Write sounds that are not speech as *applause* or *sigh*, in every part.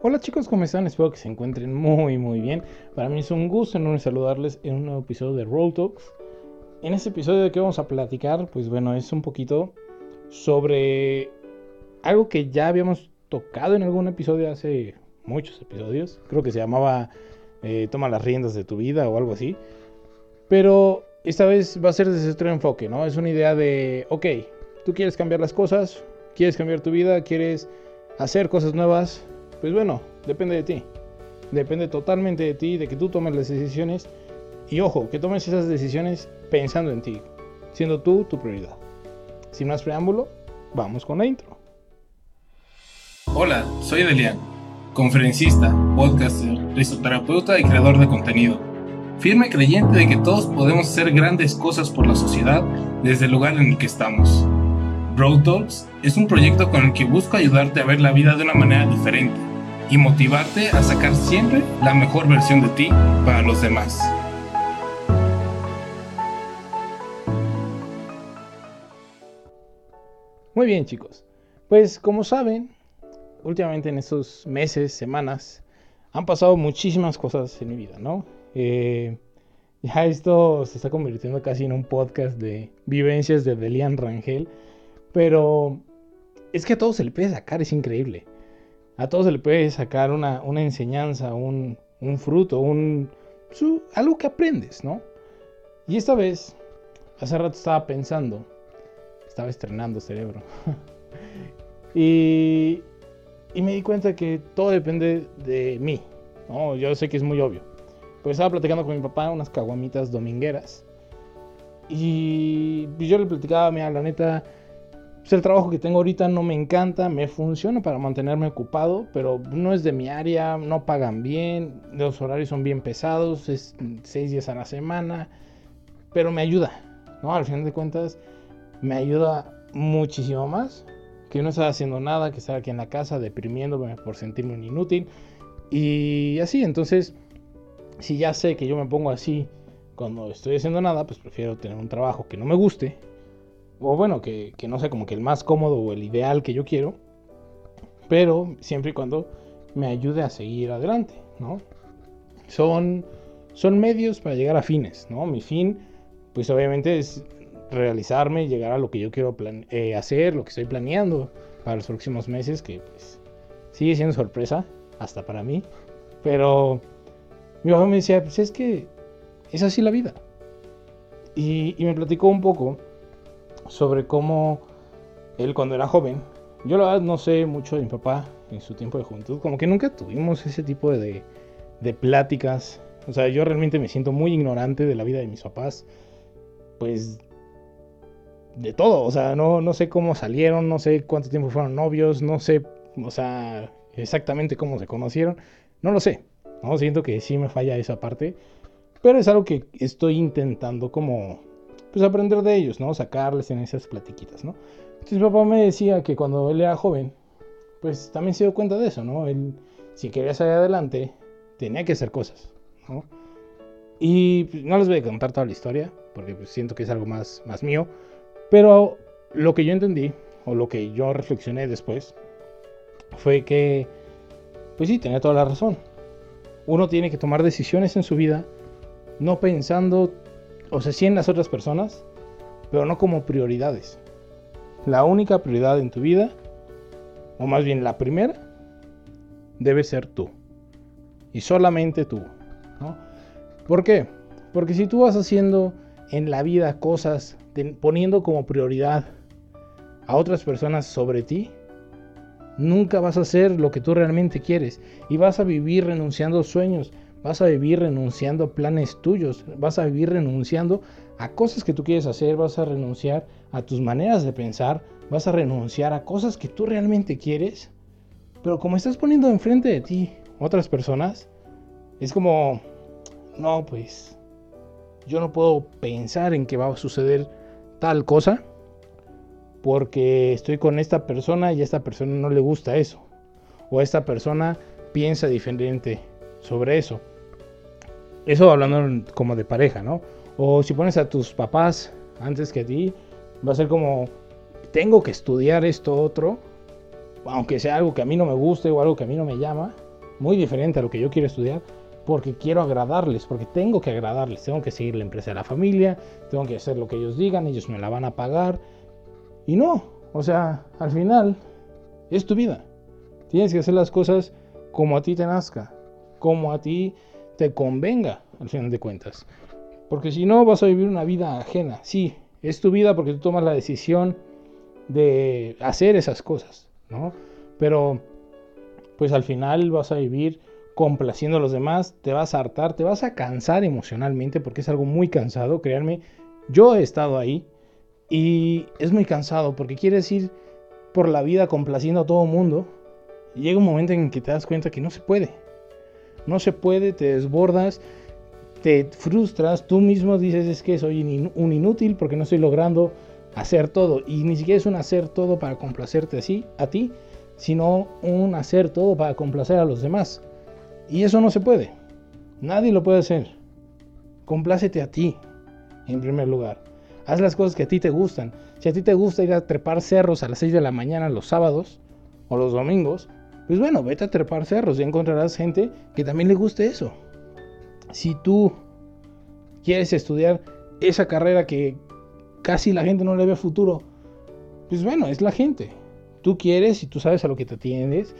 Hola chicos, ¿cómo están? Espero que se encuentren muy muy bien. Para mí es un gusto enorme saludarles en un nuevo episodio de Roll Talks. En este episodio de que vamos a platicar, pues bueno, es un poquito sobre algo que ya habíamos tocado en algún episodio hace muchos episodios. Creo que se llamaba eh, Toma las riendas de tu vida o algo así. Pero esta vez va a ser desde otro enfoque, ¿no? Es una idea de, ok, tú quieres cambiar las cosas, quieres cambiar tu vida, quieres hacer cosas nuevas, pues bueno, depende de ti. Depende totalmente de ti, de que tú tomes las decisiones. Y ojo, que tomes esas decisiones pensando en ti, siendo tú tu prioridad. Sin más preámbulo, vamos con la intro. Hola, soy Delian, conferencista, podcaster, risoterapeuta y creador de contenido. Firme creyente de que todos podemos hacer grandes cosas por la sociedad desde el lugar en el que estamos. Road Talks es un proyecto con el que busco ayudarte a ver la vida de una manera diferente y motivarte a sacar siempre la mejor versión de ti para los demás. Muy bien chicos, pues como saben, últimamente en estos meses, semanas, han pasado muchísimas cosas en mi vida, ¿no? Eh, ya esto se está convirtiendo casi en un podcast de vivencias de Delian Rangel pero es que a todos se le puede sacar, es increíble. A todos se le puede sacar una, enseñanza, un, fruto, un, algo que aprendes, ¿no? Y esta vez, hace rato estaba pensando, estaba estrenando cerebro. *laughs* y, y me di cuenta que todo depende de mí. ¿no? Yo sé que es muy obvio. Pues estaba platicando con mi papá unas caguamitas domingueras. Y yo le platicaba, mira, la neta, pues, el trabajo que tengo ahorita no me encanta, me funciona para mantenerme ocupado, pero no es de mi área, no pagan bien, los horarios son bien pesados, es seis días a la semana, pero me ayuda, ¿no? Al final de cuentas, me ayuda muchísimo más que no estar haciendo nada, que estar aquí en la casa deprimiéndome por sentirme un inútil y así, entonces, si ya sé que yo me pongo así cuando estoy haciendo nada, pues prefiero tener un trabajo que no me guste o bueno, que, no sé, como que el más cómodo o el ideal que yo quiero, pero siempre y cuando me ayude a seguir adelante, ¿no? Son, son medios para llegar a fines, ¿no? Mi fin, pues obviamente es realizarme, llegar a lo que yo quiero eh, hacer, lo que estoy planeando para los próximos meses, que pues sigue siendo sorpresa, hasta para mí, pero mi papá me decía, pues es que es así la vida. Y me platicó un poco sobre cómo él cuando era joven, yo la verdad no sé mucho de mi papá en su tiempo de juventud, como que nunca tuvimos ese tipo de, de pláticas, o sea, yo realmente me siento muy ignorante de la vida de mis papás, pues de todo, o sea, no, no sé cómo salieron, no sé cuánto tiempo fueron novios, no sé, o sea, exactamente cómo se conocieron, no lo sé, no siento que sí me falla esa parte, pero es algo que estoy intentando como pues aprender de ellos, ¿no? Sacarles en esas platiquitas, ¿no? Entonces papá me decía que cuando él era joven, pues también se dio cuenta de eso, ¿no? Él, si quería salir adelante, tenía que hacer cosas, ¿no? Y pues, no les voy a contar toda la historia, porque pues, siento que es algo más, más mío, pero lo que yo entendí, o lo que yo reflexioné después, fue que, pues sí, tenía toda la razón. Uno tiene que tomar decisiones en su vida, no pensando o sea, sí las otras personas, pero no como prioridades. La única prioridad en tu vida, o más bien la primera, debe ser tú. Y solamente tú. ¿no? ¿Por qué? Porque si tú vas haciendo en la vida cosas poniendo como prioridad a otras personas sobre ti, nunca vas a hacer lo que tú realmente quieres y vas a vivir renunciando a sueños, Vas a vivir renunciando a planes tuyos, vas a vivir renunciando a cosas que tú quieres hacer, vas a renunciar a tus maneras de pensar, vas a renunciar a cosas que tú realmente quieres, pero como estás poniendo enfrente de ti otras personas, es como, no, pues yo no puedo pensar en que va a suceder tal cosa porque estoy con esta persona y a esta persona no le gusta eso, o esta persona piensa diferente sobre eso. Eso hablando como de pareja, ¿no? O si pones a tus papás antes que a ti, va a ser como, tengo que estudiar esto otro, aunque sea algo que a mí no me guste o algo que a mí no me llama, muy diferente a lo que yo quiero estudiar, porque quiero agradarles, porque tengo que agradarles, tengo que seguir la empresa de la familia, tengo que hacer lo que ellos digan, ellos me la van a pagar. Y no, o sea, al final es tu vida. Tienes que hacer las cosas como a ti te nazca, como a ti te convenga, al final de cuentas. Porque si no, vas a vivir una vida ajena. Sí, es tu vida porque tú tomas la decisión de hacer esas cosas, ¿no? Pero, pues al final vas a vivir complaciendo a los demás, te vas a hartar, te vas a cansar emocionalmente porque es algo muy cansado, créanme. Yo he estado ahí y es muy cansado porque quieres ir por la vida complaciendo a todo mundo y llega un momento en que te das cuenta que no se puede. No se puede, te desbordas, te frustras, tú mismo dices es que soy un inútil porque no estoy logrando hacer todo. Y ni siquiera es un hacer todo para complacerte a ti, sino un hacer todo para complacer a los demás. Y eso no se puede. Nadie lo puede hacer. Complácete a ti, en primer lugar. Haz las cosas que a ti te gustan. Si a ti te gusta ir a trepar cerros a las 6 de la mañana los sábados o los domingos, pues bueno, vete a trepar cerros y encontrarás gente que también le guste eso. Si tú quieres estudiar esa carrera que casi la gente no le ve futuro, pues bueno, es la gente. Tú quieres y tú sabes a lo que te atiendes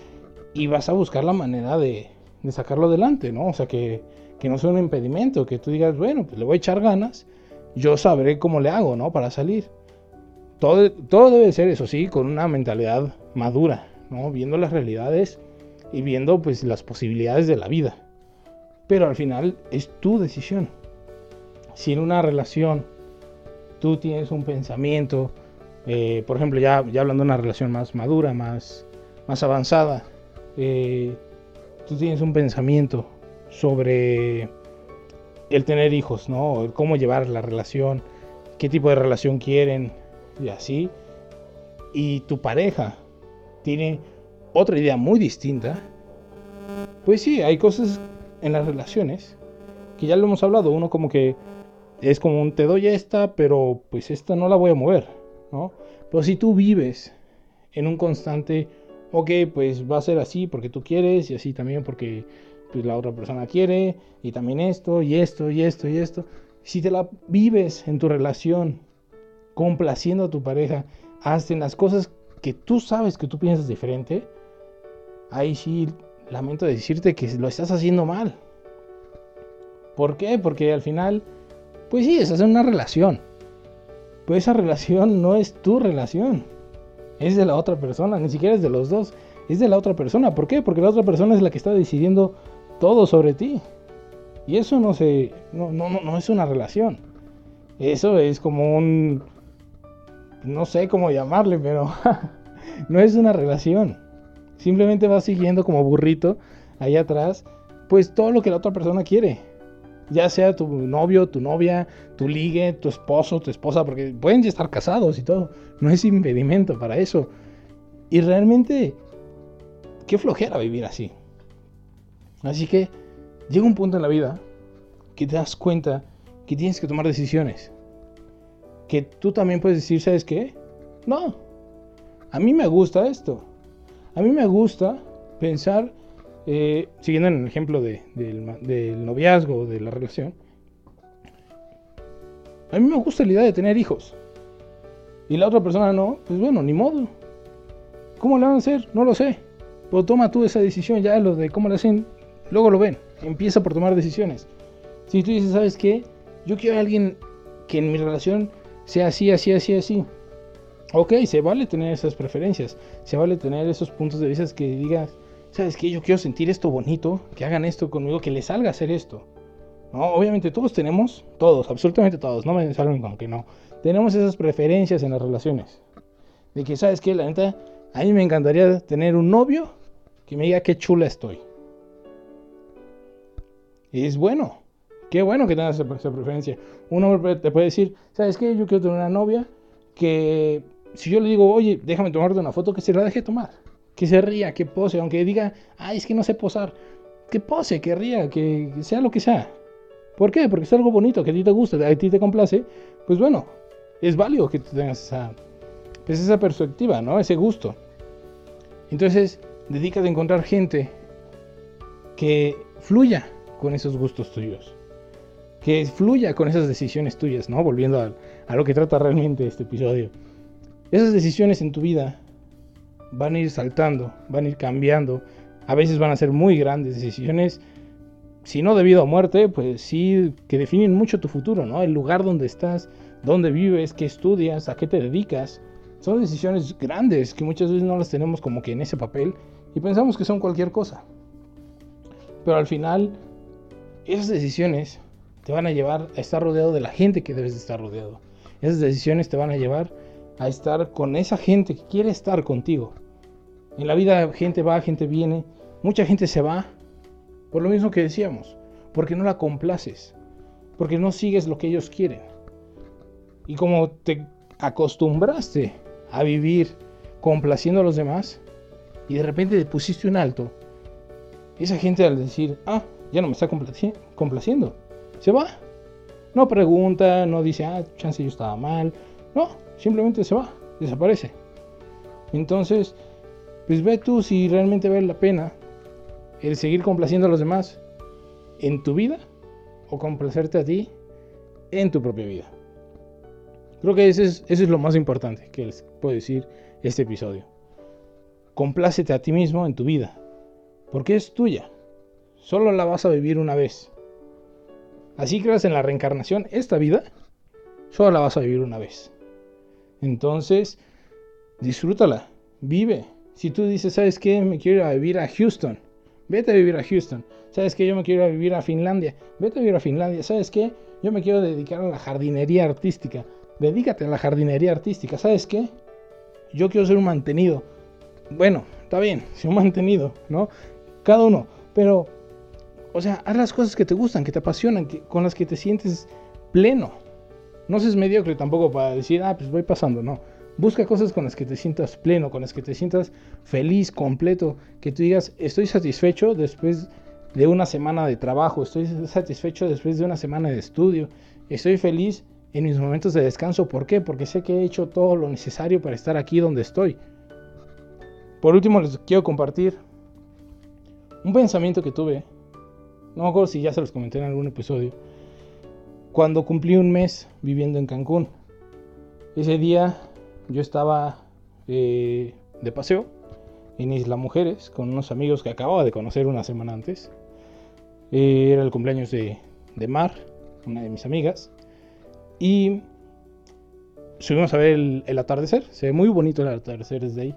y vas a buscar la manera de, sacarlo adelante, ¿no? O sea, que, que, no sea un impedimento, que tú digas, bueno, pues le voy a echar ganas, yo sabré cómo le hago, ¿no? Para salir. Todo, todo debe ser, eso sí, con una mentalidad madura, Viendo las realidades y viendo pues las posibilidades de la vida. Pero al final es tu decisión. Si en una relación tú tienes un pensamiento, eh, por ejemplo, ya, ya hablando de una relación más madura, más, más avanzada, eh, tú tienes un pensamiento sobre el tener hijos, ¿no? Cómo llevar la relación, qué tipo de relación quieren y así. Y tu pareja tiene otra idea muy distinta, pues sí, hay cosas en las relaciones que ya lo hemos hablado. Uno como que es como un te doy esta, pero pues esta no la voy a mover, ¿no? Pero si tú vives en un constante, ok, pues va a ser así porque tú quieres y así también porque pues, la otra persona quiere y también esto y esto y esto y esto. Si te la vives en tu relación complaciendo a tu pareja, hacen las cosas que tú sabes que tú piensas diferente, ahí sí lamento decirte que lo estás haciendo mal. ¿Por qué? Porque al final, pues sí, es hacer una relación. Pues esa relación no es tu relación. Es de la otra persona, ni siquiera es de los dos. Es de la otra persona. ¿Por qué? Porque la otra persona es la que está decidiendo todo sobre ti. Y eso no se. No, no, no es una relación. Eso es como un no sé cómo llamarle, pero *laughs* no es una relación. Simplemente vas siguiendo como burrito ahí atrás, pues todo lo que la otra persona quiere. Ya sea tu novio, tu novia, tu ligue, tu esposo, tu esposa, porque pueden ya estar casados y todo. No es impedimento para eso. Y realmente, qué flojera vivir así. Así que llega un punto en la vida que te das cuenta que tienes que tomar decisiones que tú también puedes decir, ¿sabes qué? No, a mí me gusta esto. A mí me gusta pensar, eh, siguiendo en el ejemplo de, del, noviazgo, de la relación, a mí me gusta la idea de tener hijos. Y la otra persona no, pues bueno, ni modo. ¿Cómo le van a hacer? No lo sé. Pero toma tú esa decisión, ya lo de cómo le hacen, luego lo ven. Empieza por tomar decisiones. Si tú dices, ¿sabes qué? Yo quiero a alguien que en mi relación sea así, así, así, así. Ok, se vale tener esas preferencias, se vale tener esos puntos de vista que digas, ¿sabes qué? Yo quiero sentir esto bonito, que hagan esto conmigo, que les salga hacer esto. No, obviamente todos tenemos, todos, absolutamente todos, no me salgan con que no. Tenemos esas preferencias en las relaciones. De que, ¿sabes qué? La neta, a mí me encantaría tener un novio que me diga qué chula estoy. Y es bueno. Qué bueno que tengas esa, preferencia. Un hombre te puede decir, ¿sabes qué? Yo quiero tener una novia que si yo le digo, oye, déjame tomarte una foto, que se la deje tomar. Que se ría, que pose, aunque diga, ay, es que no sé posar. Que pose, que ría, que, sea lo que sea. ¿Por qué? Porque es algo bonito, que a ti te gusta, a ti te complace. Pues bueno, es válido que tú tengas esa, pues esa perspectiva, ¿no? Ese gusto. Entonces, dedícate a encontrar gente que fluya con esos gustos tuyos. Que fluya con esas decisiones tuyas, ¿no? Volviendo a, lo que trata realmente este episodio. Esas decisiones en tu vida van a ir saltando, van a ir cambiando. A veces van a ser muy grandes decisiones, si no debido a muerte, pues sí que definen mucho tu futuro, ¿no? El lugar donde estás, dónde vives, qué estudias, a qué te dedicas. Son decisiones grandes que muchas veces no las tenemos como que en ese papel y pensamos que son cualquier cosa. Pero al final, esas decisiones te van a llevar a estar rodeado de la gente que debes de estar rodeado. Esas decisiones te van a llevar a estar con esa gente que quiere estar contigo. En la vida gente va, gente viene, mucha gente se va, por lo mismo que decíamos, porque no la complaces, porque no sigues lo que ellos quieren. Y como te acostumbraste a vivir complaciendo a los demás y de repente te pusiste un alto, esa gente al decir, ah, ya no me está complaciendo, se va. No pregunta, no dice, ah, chance yo estaba mal. No, simplemente se va, desaparece. Entonces, pues ve tú si realmente vale la pena el seguir complaciendo a los demás en tu vida o complacerte a ti en tu propia vida. Creo que eso es, eso es lo más importante que les puedo decir este episodio. Complácete a ti mismo en tu vida, porque es tuya. Solo la vas a vivir una vez. Así creas en la reencarnación, esta vida, solo la vas a vivir una vez. Entonces, disfrútala, vive. Si tú dices, ¿sabes qué? Me quiero ir a vivir a Houston. Vete a vivir a Houston. ¿Sabes qué? Yo me quiero ir a vivir a Finlandia. Vete a vivir a Finlandia. ¿Sabes qué? Yo me quiero dedicar a la jardinería artística. Dedícate a la jardinería artística. ¿Sabes qué? Yo quiero ser un mantenido. Bueno, está bien, *laughs* ser un mantenido, ¿no? Cada uno. Pero, o sea, haz las cosas que te gustan, que te apasionan, que, con las que te sientes pleno. No seas mediocre tampoco para decir, ah, pues voy pasando, no. Busca cosas con las que te sientas pleno, con las que te sientas feliz, completo, que tú digas, estoy satisfecho después de una semana de trabajo, estoy satisfecho después de una semana de estudio, estoy feliz en mis momentos de descanso. ¿Por qué? Porque sé que he hecho todo lo necesario para estar aquí donde estoy. Por último, les quiero compartir un pensamiento que tuve. No me acuerdo si ya se los comenté en algún episodio. Cuando cumplí un mes viviendo en Cancún. Ese día yo estaba eh, de paseo en Isla Mujeres con unos amigos que acababa de conocer una semana antes. Eh, era el cumpleaños de, Mar, una de mis amigas. Y subimos a ver el, atardecer. Se ve muy bonito el atardecer desde ahí.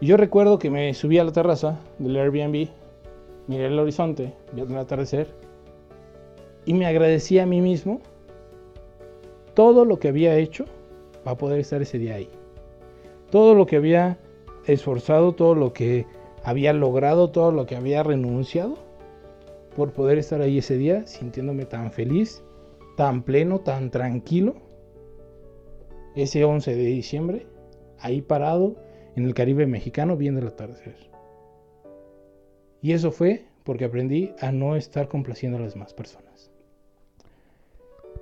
Y yo recuerdo que me subí a la terraza del Airbnb, miré el horizonte, vi el atardecer. Y me agradecí a mí mismo todo lo que había hecho para poder estar ese día ahí. Todo lo que había esforzado, todo lo que había logrado, todo lo que había renunciado por poder estar ahí ese día sintiéndome tan feliz, tan pleno, tan tranquilo. Ese 11 de diciembre, ahí parado en el Caribe mexicano viendo el atardecer. Y eso fue porque aprendí a no estar complaciendo a las demás personas.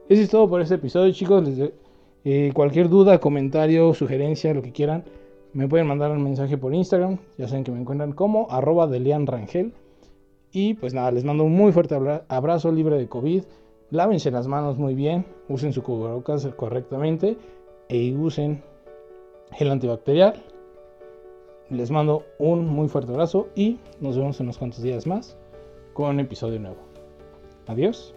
Eso es todo por este episodio, chicos. Eh, cualquier duda, comentario, sugerencia, lo que quieran, me pueden mandar un mensaje por Instagram. Ya saben que me encuentran como arroba Rangel. Y pues nada, les mando un muy fuerte abrazo libre de COVID. Lávense las manos muy bien, usen su cubrebocas correctamente e usen gel antibacterial. Les mando un muy fuerte abrazo y nos vemos en unos cuantos días más con un episodio nuevo. Adiós.